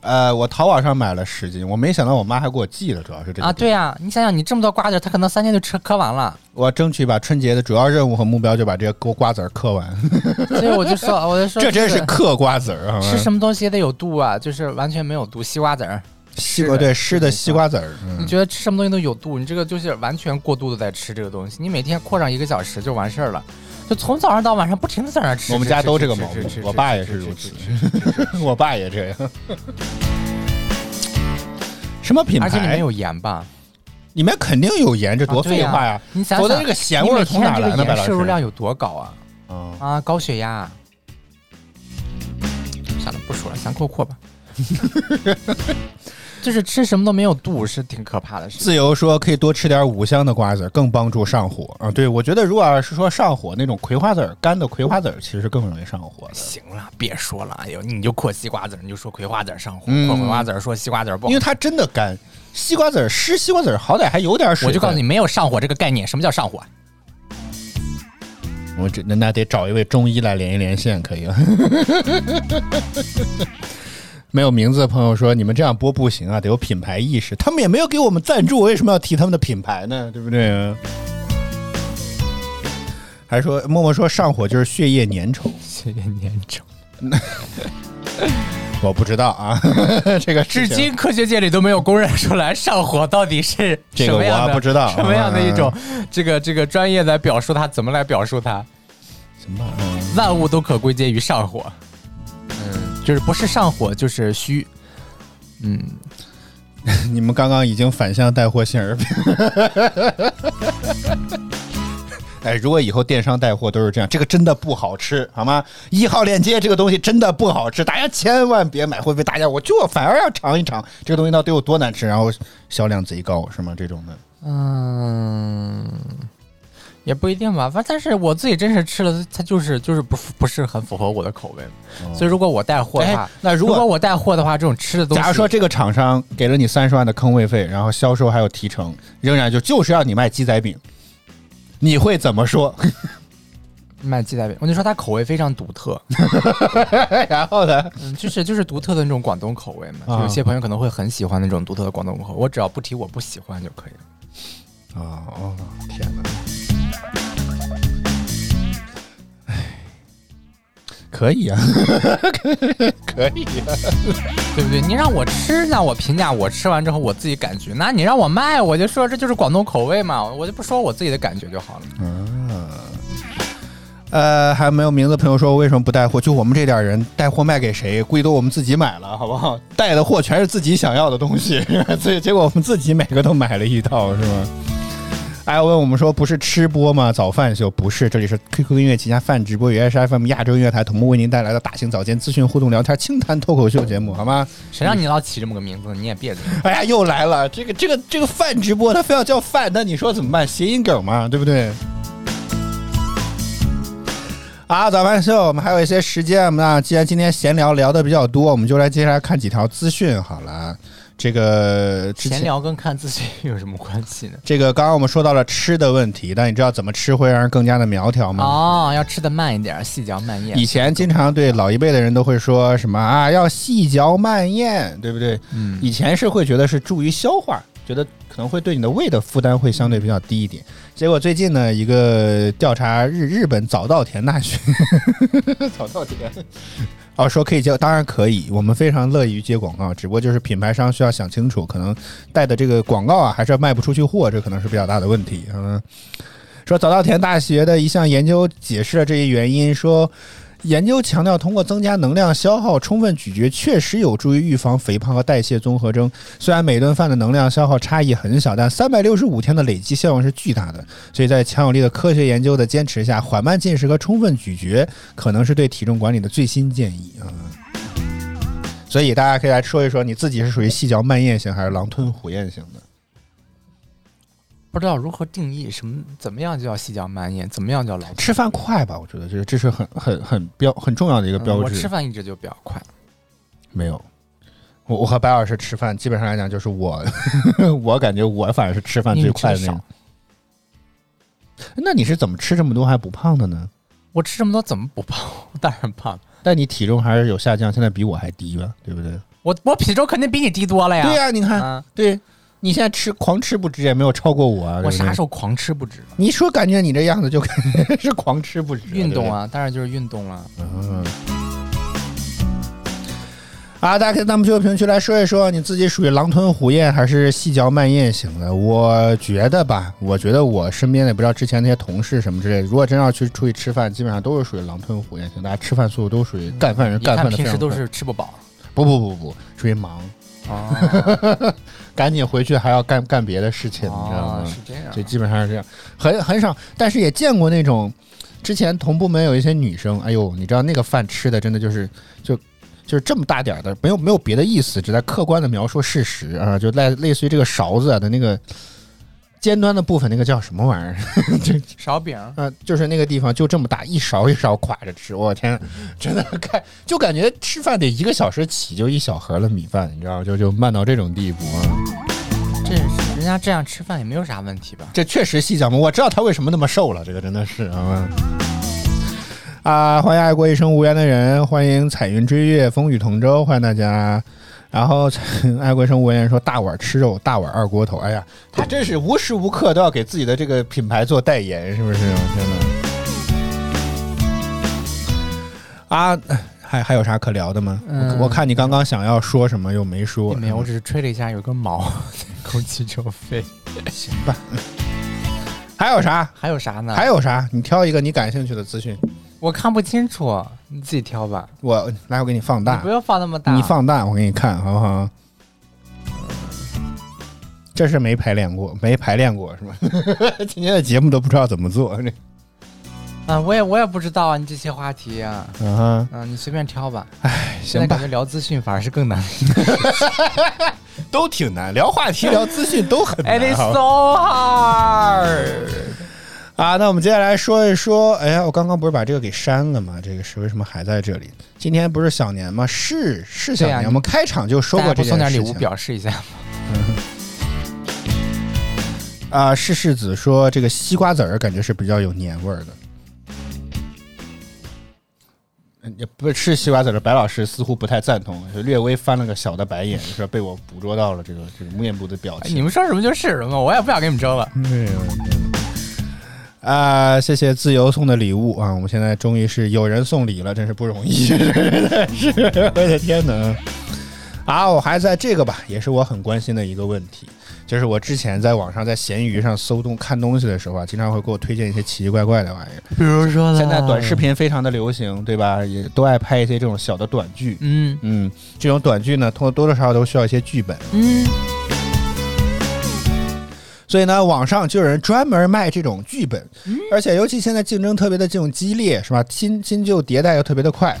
呃，我淘宝上买了十斤，我没想到我妈还给我寄了，主要是这个啊，对呀、你想想，你这么多瓜子，她可能三天就吃嗑完了。我争取把春节的主要任务和目标就把这个瓜子儿嗑完。所以我就说，我就说，这真是嗑瓜子儿，啊吃什么东西也得有度啊，就是完全没有度。西瓜子儿，西瓜对湿的西瓜籽儿，嗯你觉得吃什么东西都有度，你这个就是完全过度的在吃这个东西。你每天扩上一个小时就完事儿了，就从早上到晚上不停的在那吃。我们家都这个毛病我爸也是如此我爸也这样。什么品牌？而且里面有盐吧？里面肯定有盐，这多废话呀！你想想，这个咸味儿从哪来呢？你每天这个白老摄入量有多高啊？啊，啊，高血压。算了，不说了，想扩扩吧。就是吃什么都没有度，是挺可怕的事。自由说可以多吃点五香的瓜子，更帮助上火啊。对，我觉得如果要是说上火那种葵花籽干的葵花籽，其实更容易上火的。行了，别说了，哎呦，你就嗑西瓜籽，你就说葵花籽上火，嗯扩葵花籽说西瓜籽不好。因为它真的干，西瓜籽湿西瓜籽好歹还有点水。我就告诉你，，没有上火这个概念。什么叫上火？我这那那得找一位中医来连一连线，可以啊。没有名字的朋友说：“你们这样播不行啊，得有品牌意识。他们也没有给我们赞助，为什么要提他们的品牌呢？对不对？”还说默默说上火就是血液粘稠，血液粘稠。我不知道啊，这个至今科学界里都没有公认出来上火到底是这个什么样的我不知道什么样的一种嗯这个这个专业来表述它，怎么来表述它？什么？嗯万物都可归结于上火，嗯，就是不是上火就是虚，嗯，你们刚刚已经反向带货杏仁饼。哎，如果以后电商带货都是这样，这个真的不好吃，好吗？一号链接这个东西真的不好吃，大家千万别买，会被大家我就反而要尝一尝这个东西到底有多难吃，然后销量贼高，是吗？这种的，嗯，也不一定吧，反正但是我自己真是吃了，它就是就是不不是很符合我的口味，所以如果我带货的话哎，那如果如果我带货的话，这种吃的东西，假如说这个厂商给了你三十万的坑位费，然后销售还有提成，仍然就就是要你卖鸡仔饼，你会怎么说？卖鸡仔饼，我就说它口味非常独特，然后呢？嗯，就是就是独特的那种广东口味嘛，有些朋友可能会很喜欢那种独特的广东口味，我只要不提我不喜欢就可以了。哦哦，天哪！可以啊，可以啊。对不对？你让我吃，让我评价，我吃完之后我自己感觉。那你让我卖，我就说这就是广东口味嘛，我就不说我自己的感觉就好了。嗯，呃，还没有名字朋友说为什么不带货？就我们这点人，带货卖给谁？估计都我们自己买了，好不好？带的货全是自己想要的东西，所以结果我们自己每个都买了一套，是吗？还要问我们说不是吃播吗？早饭秀不是，这里是 QQ 音乐旗下饭直播与 HFM 亚洲音乐台同步为您带来的大型早间资讯互动聊天清谈脱口秀节目，好吗？谁让你老起这么个名字？你也别嘴。哎呀，又来了！这个这个这个饭直播，他非要叫饭，那你说怎么办？谐音梗嘛，对不对？啊，早饭秀，我们还有一些时间，那既然今天闲聊聊的比较多，我们就来接下来看几条资讯好了。这个闲聊跟看自己 有什么关系呢？这个刚刚我们说到了吃的问题，但你知道怎么吃会让人更加的苗条吗？哦，要吃的慢一点，细嚼慢咽。以前经常对老一辈的人都会说什么啊，要细嚼慢咽，对不对？嗯，以前是会觉得是助于消化，觉得可能会对你的胃的负担会相对比较低一点。结果最近呢，一个调查日日本早稻田大学，早稻田。哦，说可以接，当然可以，我们非常乐于接广告，只不过就是品牌商需要想清楚，可能带的这个广告啊，还是要卖不出去货，这可能是比较大的问题。嗯，说早稻田大学的一项研究解释了这一原因，说研究强调，通过增加能量消耗，充分咀嚼确实有助于预防肥胖和代谢综合征。虽然每顿饭的能量消耗差异很小，但三百六十五天的累积效应是巨大的。所以在强有力的科学研究的坚持下，缓慢进食和充分咀嚼可能是对体重管理的最新建议啊。所以大家可以来说一说，你自己是属于细嚼慢咽型还是狼吞虎咽型的？不知道如何定义什么，怎么样叫细嚼慢咽，怎么样叫老吃饭快吧，我觉得这这是很很很标很重要的一个标志。嗯我吃饭一直就比较快，没有，我我和白老师吃饭，基本上来讲就是我，我感觉我反而是吃饭最快的那种。那你是怎么吃这么多还不胖的呢？我吃这么多怎么不胖？我当然胖了。但你体重还是有下降，现在比我还低吧，对不对？我我体重肯定比你低多了呀。对呀、你看，嗯对你现在吃狂吃不止，也没有超过我啊。我啥时候狂吃不止了？你说感觉你这样子就感觉是狂吃不止，运动啊，当然就是运动了。嗯。啊，大家可以在弹幕区和评论区来说一说，你自己属于狼吞虎咽还是细嚼慢咽型的？我觉得吧，我觉得我身边的不知道之前那些同事什么之类的，如果真要去出去吃饭，基本上都是属于狼吞虎咽型，大家吃饭速度都属于干饭人干饭。平时都是吃不饱。不不不不，属于忙，哦，赶紧回去还要干干别的事情，你知道吗？哦是这样就基本上是这样，很很少，但是也见过那种，之前同部门有一些女生，哎呦，你知道那个饭吃的真的就是就就是这么大点儿的，没有没有别的意思，只在客观的描述事实啊，就类类似于这个勺子啊的那个尖端的部分，那个叫什么玩意儿？勺饼，啊，就是那个地方就这么大，一勺一勺垮着吃，我天，真的看就感觉吃饭得一个小时起，就一小盒的米饭，你知道，就就慢到这种地步啊。这是人家这样吃饭也没有啥问题吧？这确实细讲嘛，我知道他为什么那么瘦了，这个真的是啊。啊，欢迎爱过一生无缘的人，欢迎彩云追月，风雨同舟，欢迎大家。然后爱过一生无缘人说大碗吃肉，大碗二锅头。哎呀，他真是无时无刻都要给自己的这个品牌做代言，是不是？天哪！啊，还还有啥可聊的吗？嗯我我看你刚刚想要说什么又没说。没有，我只是吹了一下，有根毛在空气就飞。行吧。还有啥？还有啥呢？还有啥？你挑一个你感兴趣的资讯。我看不清楚，你自己挑吧。我来，我给你放大。你不要放那么大。你放大，我给你看，好不好？这是没排练过，没排练过是吧？今天的节目都不知道怎么做。这啊，我也我也不知道啊，你这些话题啊，嗯哼，嗯，你随便挑吧。哎，行吧现在感觉，聊资讯反而是更难。都挺难，聊话题、聊资讯都很难。It is so hard。啊，那我们接下来说一说，哎呀，我刚刚不是把这个给删了吗？这个是为什么还在这里？今天不是小年吗？是是小年，我们开场就说过这送件事情。点礼物表示一下吗？啊，世世子说这个西瓜籽儿感觉是比较有年味儿的。嗯也不是西瓜籽儿，白老师似乎不太赞同，就略微翻了个小的白眼，说被我捕捉到了这个这个面部的表情。哎你们说什么就是什么，我也不想跟你们争了。啊，谢谢自由送的礼物啊！我们现在终于是有人送礼了，真是不容易，真的是，我的天哪！啊，我还在这个吧，也是我很关心的一个问题，就是我之前在网上在闲鱼上搜东看东西的时候啊，经常会给我推荐一些奇奇怪怪的玩意儿。比如说现在短视频非常的流行，对吧？也都爱拍一些这种小的短剧。嗯嗯，这种短剧呢，多多多少少都需要一些剧本。嗯，所以呢，网上就有人专门卖这种剧本，而且尤其现在竞争特别的这种激烈，是吧？新新旧迭代又特别的快。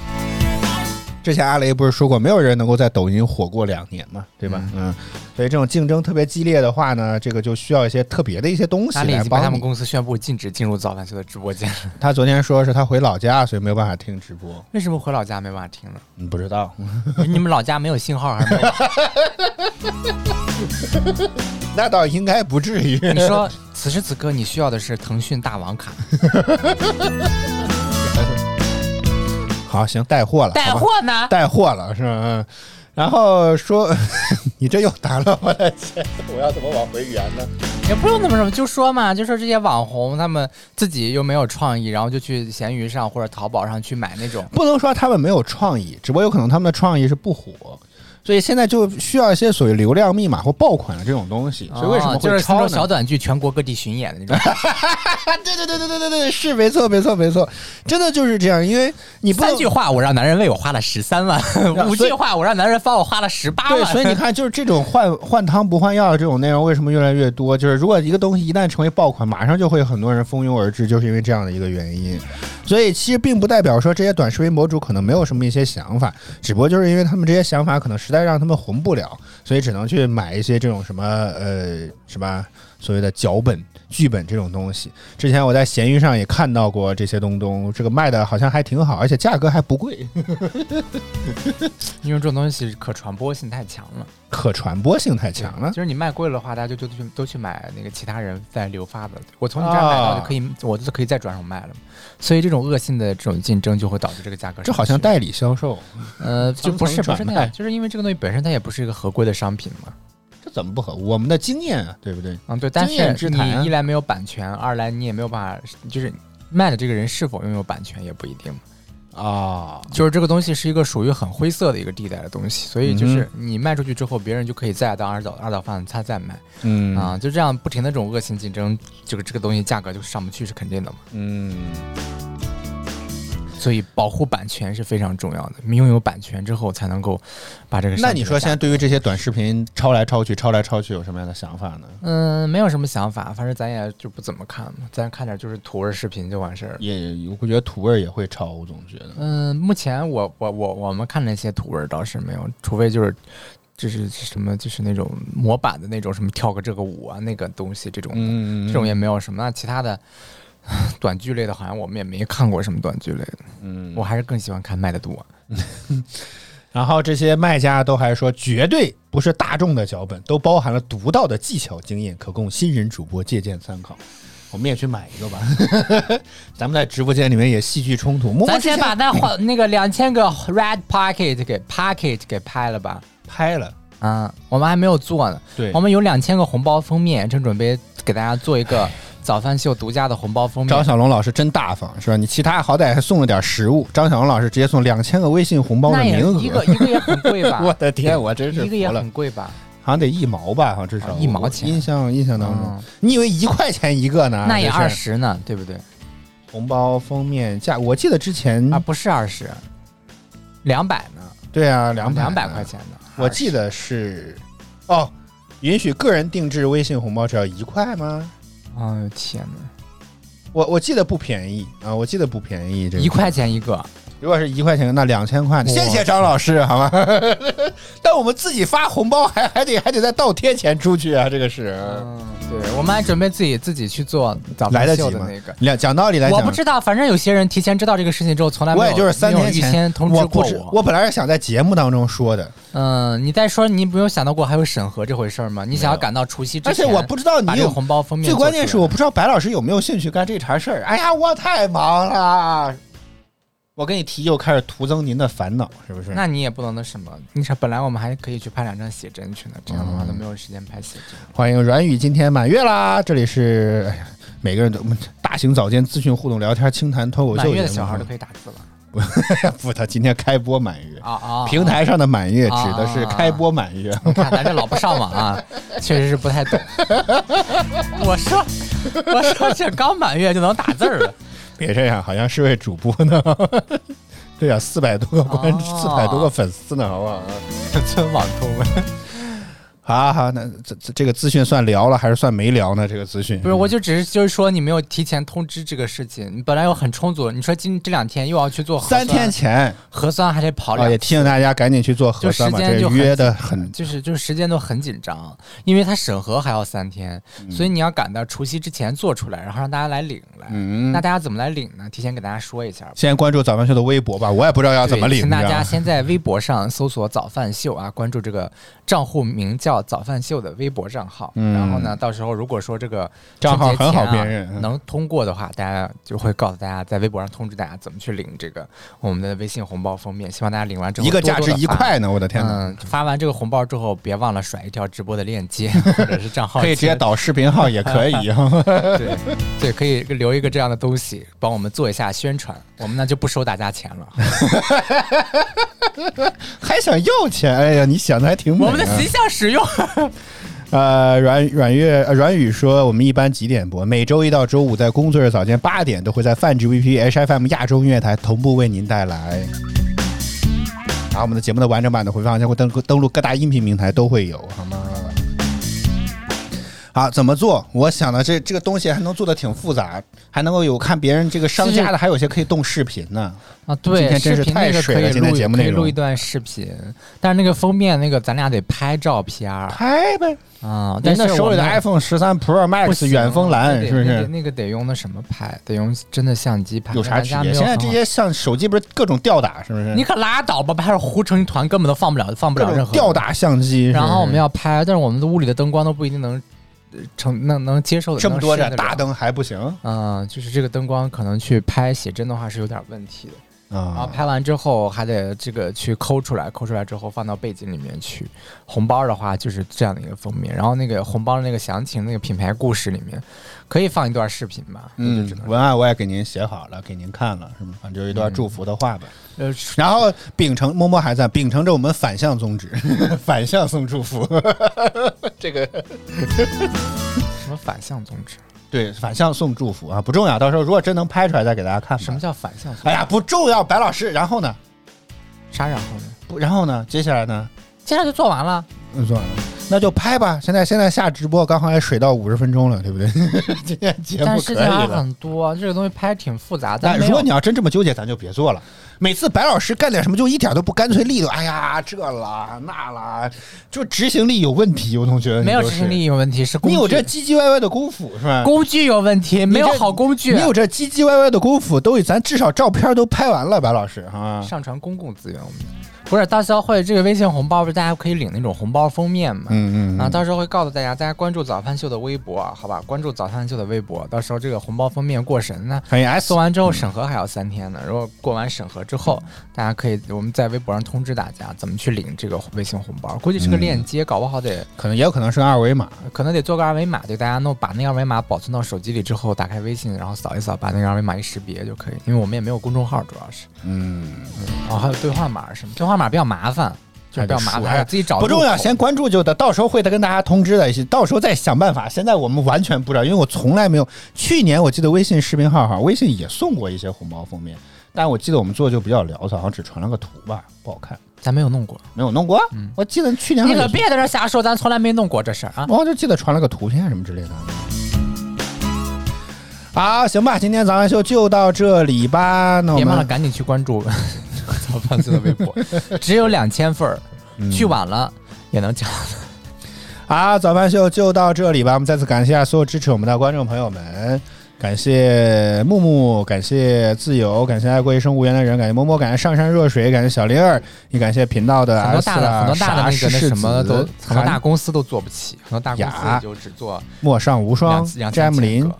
之前阿雷不是说过，没有人能够在抖音火过两年嘛，对吧？嗯，所以这种竞争特别激烈的话呢，这个就需要一些特别的一些东西阿里已来帮他们公司宣布禁止进入早饭秀的直播间。他昨天说是他回老家，所以没有办法听直播。为什么回老家没办法听呢？嗯，不知道。你们老家没有信号还是没有？那倒应该不至于。你说此时此刻你需要的是腾讯大王卡，好，行，带货了，带货呢？带货了是吧？嗯。然后说，你这又打了，我的钱，我要怎么往回圆呢？也不用怎么什么，就说嘛，就说这些网红他们自己又没有创意，然后就去闲鱼上或者淘宝上去买那种。不能说他们没有创意，只不过有可能他们的创意是不火，所以现在就需要一些所谓流量密码或爆款的这种东西。所以为什么哦就是抄小短剧全国各地巡演的那种？对对对对对对对，是没错没错没错，真的就是这样，因为你不三句话我让男人为我花了十三万，五句话我让男人帮我花了十八对，万。所以你看，就是这种换换汤不换药的这种内容，为什么越来越多？就是如果一个东西一旦成为爆款，马上就会有很多人蜂拥而至，就是因为这样的一个原因。所以其实并不代表说这些短视频博主可能没有什么一些想法，只不过就是因为他们这些想法可能实在让他们红不了，所以只能去买一些这种什么呃什么所谓的脚本。剧本这种东西，之前我在闲鱼上也看到过这些东东，这个卖的好像还挺好，而且价格还不贵，因为这种东西可传播性太强了，可传播性太强了就。是你卖贵了的话，大家就就去都去买那个其他人在流发的。我从你这儿买到就可以，我就可以再转手卖了。所以这种恶性的这种竞争就会导致这个价格上去。这好像代理销售，呃，就不是不是那样，就是因为这个东西本身它也不是一个合规的商品嘛。这怎么不合？我们的经验啊，对不对？嗯，对，但是你一来没有版权，二来你也没有办法，就是卖的这个人是否拥有版权也不一定。啊，就是这个东西是一个属于很灰色的一个地带的东西，所以嗯就是你卖出去之后，别人就可以再当二道二道贩子，他再卖嗯啊，就这样不停的这种恶性竞争，这个这个东西价格就上不去是肯定的嘛。嗯。保护版权是非常重要的。拥有版权之后，才能够把这个。那你说现在对于这些短视频抄来抄去、抄来抄去有什么样的想法呢？嗯，没有什么想法，反正咱也就不怎么看嘛，咱看点就是土味视频就完事儿。也，我觉得土味儿也会抄，我总觉得。嗯，目前我我我我们看那些土味儿倒是没有，除非就是就是什么就是那种模板的那种什么跳个这个舞啊那个东西这种的，嗯这种也没有什么。那其他的 短剧类的，好像我们也没看过什么短剧类的。嗯我还是更喜欢看卖的多。然后这些卖家都还说，绝对不是大众的脚本，都包含了独到的技巧经验，可供新人主播借鉴参考。我们也去买一个吧，咱们在直播间里面也戏剧冲突。咱先把那话那个两千个 red pocket 给 pocket 给拍了吧。拍了，啊，我们还没有做呢。对我们有两千个红包封面，正准备给大家做一个早饭秀独家的红包封面。张小龙老师真大方，是吧？你其他好歹还送了点食物，张小龙老师直接送两千个微信红包的名额，一个一个也很贵吧？我的天，我真是一个也很贵吧？好像得一毛吧，好像至少、啊一毛钱印象印象当中，嗯你以为一块钱一个呢？那也二十呢，对不对？红包封面价，我记得之前啊，不是二十，两百呢，对啊，两百两百块钱呢。我记得是哦，允许个人定制微信红包只要一块吗？哎呦天哪，我我记得不便宜啊，我记得不便宜，这个。一块钱一个，如果是一块钱，那两千块，谢谢张老师，好吗？但我们自己发红包还还得还得再倒贴钱出去啊，这个是。嗯，对，我们还准备自己自己去做早来得及的那个。两讲道理来讲，我不知道，反正有些人提前知道这个事情之后，从来没有我也就是三天前通知过我。我本来是想在节目当中说的，嗯，你再说，你没有想到过还有审核这回事儿吗？你想要赶到除夕之前，而且我不知道你有红包封面最。关键是我不知道白老师有没有兴趣干这茬事儿。哎呀，我太忙了，我跟你提又开始徒增您的烦恼，是不是？那你也不能那什么，你说本来我们还可以去拍两张写真去呢，这样的话嗯都没有时间拍写真。欢迎阮宇今天满月啦！这里是哎呀，每个人都大型早间资讯互动聊天清谈脱口秀满月的节目小孩都可以打字了不，他今天开播满月。啊啊！平台上的满月啊指的是开播满月，你看咱这老不上网啊，确实是不太懂。我说，我说这刚满月就能打字儿了，别这样，好像是位主播呢。对呀、四百多个关注，四百、多个粉丝呢，好不好？这网通了。好好，那这这这个资讯算聊了还是算没聊呢？这个资讯不是，我就只是就是说你没有提前通知这个事情，你本来有很充足，你说今这两天又要去做核酸三天前核酸还得跑啊，两次，也提醒大家赶紧去做核酸嘛，这约的很很就是就是时间都很紧张，因为它审核还要三天，嗯所以你要赶到除夕之前做出来，然后让大家来领来。嗯那大家怎么来领呢？提前给大家说一下。先关注早饭秀的微博吧，我也不知道要怎么领。请大家 先在微博上搜索“早饭秀”啊，关注这个账户名叫“早饭秀”的微博账号。嗯然后呢，到时候如果说这个账号很好辨认嗯能通过的话，大家就会告诉大家，在微博上通知大家怎么去领这个我们的微信红包封面。希望大家领完之后一个价值一块呢，我的天哪！嗯，发完这个红包之后，别忘了甩一条直播的链接或者是账号，可以直接导视频号也可以啊。对对，可以留一个这样的东西，帮我们做一下宣传。我们呢就不收大家钱了。还想要钱？哎呀，你想的还挺美、们的形象使用。呃，阮阮月呃阮宇说，我们一般几点播？每周一到周五在工作日早间八点都会在泛指 VP HFM 亚洲音乐台同步为您带来。然后我们的节目的完整版的回放将会登登录各大音频平台都会有，好吗？好，怎么做？我想的这这个东西还能做的挺复杂，还能够有看别人这个商家的，还有些可以动视频呢。啊，对，今天真是视频那个太水了，可以录今天节目可以内容录一段视频，但是那个封面那个咱俩得拍照片儿拍呗。啊。但人的手里的 iPhone 十三 Pro Max 远峰蓝是不是？那个得用那什么拍？得用真的相机拍。有啥区别？现在这些像手机不是各种吊打，是不是？你可拉倒吧，拍着糊成一团，根本都放不了，放不了任何吊打相机，然后我们要要拍，但是我们的屋里的灯光都不一定能呃成能能接受的这么多人盏大，灯还不行嗯，就是这个灯光可能去拍写真的话是有点问题的。然后啊？拍完之后还得这个去抠出来，抠出来之后放到背景里面去。红包的话就是这样的一个封面，然后那个红包的那个详情、那个品牌故事里面可以放一段视频吧？嗯文案我也给您写好了，给您看了，是吗？反正就一段祝福的话吧。呃，然后秉承摸摸还在秉承着我们反向宗旨，反向送祝福。这个什么反向宗旨？对，反向送祝福啊，不重要，到时候如果真能拍出来再给大家看。什么叫反向送？哎呀，不重要，白老师。然后呢？啥然后呢？不，然后呢？接下来呢？接下来就做完了。嗯，算了，那就拍吧。现在现在下直播，刚好也水到五十分钟了，对不对？今天节目但可以事情。很多，这个东西拍挺复杂的。但如果你要真这么纠结，咱就别做了。每次白老师干点什么就一点都不干脆利落，哎呀，这啦那啦，就执行力有问题。我总觉得没有执行力有问题，是工具你有这唧唧歪歪的功夫是吧？工具有问题，没有好工具。你有这唧唧歪歪的功夫，都咱至少照片都拍完了，白老师啊。上传公共资源，我们不是到时候会这个微信红包，不是大家可以领那种红包封面嘛？嗯嗯啊，到时候会告诉大家，大家关注早饭秀的微博，好吧？关注早饭秀的微博，到时候这个红包封面过审呢，欢迎 S 做完之后审核还要三天呢。如果过完审核之后，大家可以我们在微博上通知大家怎么去领这个微信红包，估计是个嗯链接，搞不好得可能也有可能是个二维码。可能得做个二维码，对大家弄把那个二维码保存到手机里之后，打开微信，然后扫一扫，把那个二维码一识别就可以。因为我们也没有公众号，主要是，嗯，哦，还有兑换码什么，兑换码比较麻烦，就是比较麻烦，自己找。不重要，先关注就得，到时候会再跟大家通知的，到时候再想办法。现在我们完全不知道，因为我从来没有。去年我记得微信视频号哈，微信也送过一些红包封面，但我记得我们做就比较潦草，好像只传了个图吧，不好看，咱没有弄过，没有弄过。我记得去年你可别在这瞎说，咱从来没弄过这事儿啊。我就记得传了个图片什么之类的。好，行吧，今天早上秀就到这里吧。那我别忘了们赶紧去关注早饭秀的微博，只有两千份儿，嗯去晚了也能讲。好，早饭秀就到这里吧。我们再次感谢所有支持我们的观众朋友们，感谢木木，感谢自由，感谢爱过一生无缘的人，感谢摸摸，感谢上善若水，感谢小灵儿，也感谢频道的很多大的啊很多大的那个那什么都很多大公司都做不起，很多大公司雅就只做陌上无双詹姆林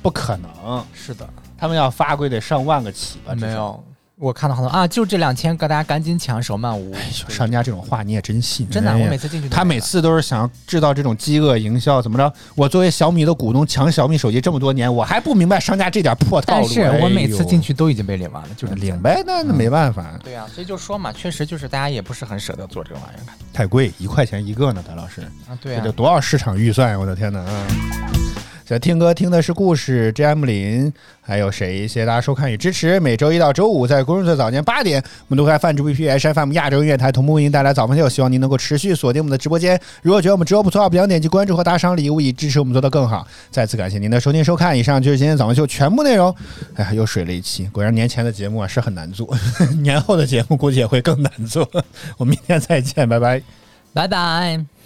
不可能，是的，他们要发规得上万个起吧？没。有。我看到好多啊，就这两千个，大家赶紧抢，手慢无。哎呦，商家这种话你也真信？真的，我每次进去他每次都是想制造这种饥饿营销，怎么着？我作为小米的股东，抢小米手机这么多年，我还不明白商家这点破套路。但是我每次进去去都已经被领完了，就是领呗，那那没办法，对呀、所以就说嘛，确实就是大家也不是很舍得做这个玩意儿太贵，一块钱一个呢，白老师，啊。对啊、这得多少市场预算呀？我的天哪！啊！这听歌听的是故事，J.M. 林，还有谁？谢谢大家收看与支持。每周一到周五在公众的早间八点，我们都会在泛珠 B P H F M 亚洲音乐台同步为您带来早饭秀，希望您能够持续锁定我们的直播间。如果觉得我们直播不错，不要点击关注和打赏礼物，以支持我们做得更好。再次感谢您的收听收看，以上就是今天早饭秀全部内容。哎呀，又水了一期，果然年前的节目啊是很难做，年后的节目估计也会更难做。我们明天再见，拜拜。拜拜。